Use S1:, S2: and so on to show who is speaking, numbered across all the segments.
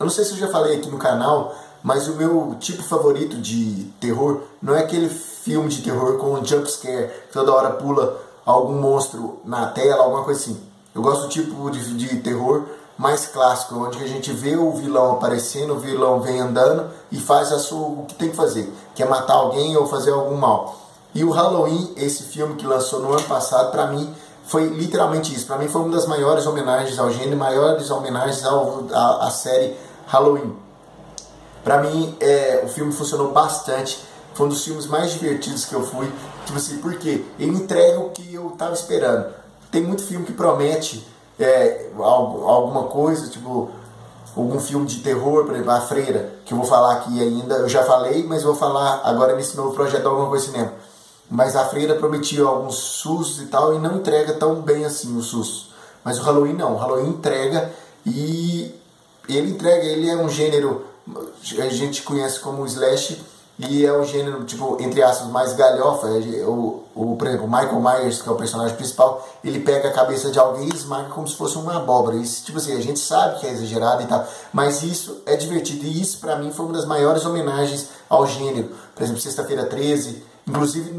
S1: Eu não sei se eu já falei aqui no canal, mas o meu tipo favorito de terror não é aquele filme de terror com um jump scare, toda hora pula algum monstro na tela, alguma coisa assim. Eu gosto do tipo de, de terror mais clássico, onde a gente vê o vilão aparecendo, o vilão vem andando e faz a sua, o que tem que fazer, que é matar alguém ou fazer algum mal. E o Halloween, esse filme que lançou no ano passado, para mim foi literalmente isso. Para mim foi uma das maiores homenagens ao gênero, maiores homenagens à série Halloween. Para mim, é, o filme funcionou bastante. Foi um dos filmes mais divertidos que eu fui. Tipo assim, por quê? Ele entrega o que eu tava esperando. Tem muito filme que promete é, alguma coisa, tipo algum filme de terror, por exemplo, A Freira, que eu vou falar aqui ainda. Eu já falei, mas vou falar agora nesse novo projeto Alguma Coisa Cinema. Mas A Freira prometia alguns sustos e tal, e não entrega tão bem assim os sustos. Mas o Halloween não. O Halloween entrega e ele entrega, ele é um gênero a gente conhece como slash e é um gênero, tipo, entre aspas, mais galhofa. O, o, por exemplo, Michael Myers, que é o personagem principal, ele pega a cabeça de alguém e esmaga como se fosse uma abóbora. Isso, tipo assim, a gente sabe que é exagerado e tal, mas isso é divertido. E isso, para mim, foi uma das maiores homenagens ao gênero. Por exemplo, Sexta-feira 13. Inclusive,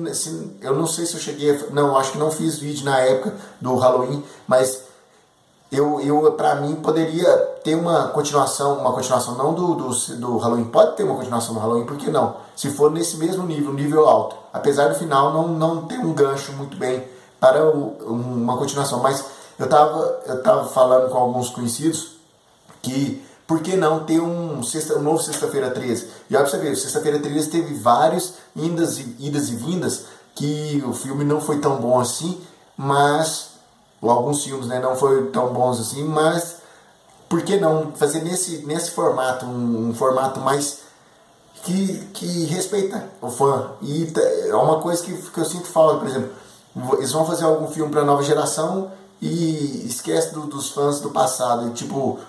S1: eu não sei se eu cheguei a, Não, acho que não fiz vídeo na época do Halloween, mas eu, eu para mim poderia ter uma continuação, uma continuação não do, do, do Halloween, pode ter uma continuação do Halloween, por que não? Se for nesse mesmo nível, nível alto, apesar do final não, não ter um gancho muito bem para o, uma continuação, mas eu estava eu tava falando com alguns conhecidos que por que não ter um, sexta, um novo Sexta-feira 13? E olha pra você ver, Sexta-feira 13 teve vários idas e, idas e vindas que o filme não foi tão bom assim, mas alguns filmes né, não foram tão bons assim, mas por que não fazer nesse, nesse formato, um, um formato mais que, que respeita o fã? E é uma coisa que, que eu sinto falta, por exemplo, eles vão fazer algum filme para nova geração e esquece do, dos fãs do passado, e, tipo,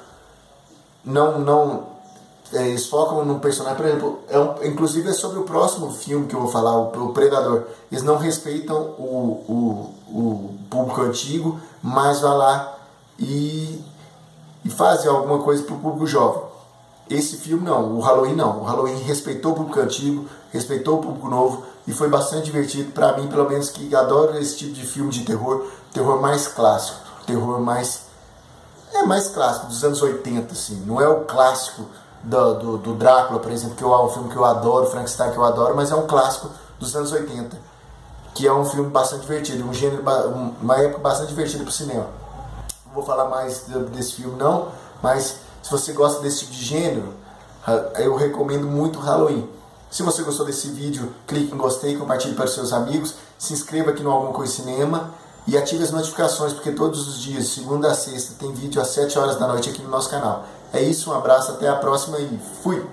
S1: não, não eles focam num personagem, por exemplo, é um, inclusive é sobre o próximo filme que eu vou falar, o, o Predador. Eles não respeitam o, o, o público antigo, mas vai lá e, e fazem alguma coisa para o público jovem. Esse filme não, o Halloween não. O Halloween respeitou o público antigo, respeitou o público novo e foi bastante divertido para mim, pelo menos que adoro esse tipo de filme de terror, terror mais clássico, terror mais é mais clássico dos anos 80 assim, não é o clássico do, do, do Drácula, por exemplo, que é um filme que eu adoro, Frankenstein que eu adoro, mas é um clássico dos anos 80, que é um filme bastante divertido, um gênero, uma época bastante divertida para o cinema. Não vou falar mais desse filme não, mas se você gosta desse tipo de gênero, eu recomendo muito Halloween. Se você gostou desse vídeo, clique em gostei, compartilhe para os seus amigos, se inscreva aqui no Alguma Coisa Cinema e ative as notificações, porque todos os dias, segunda a sexta, tem vídeo às 7 horas da noite aqui no nosso canal. É isso, um abraço, até a próxima e fui!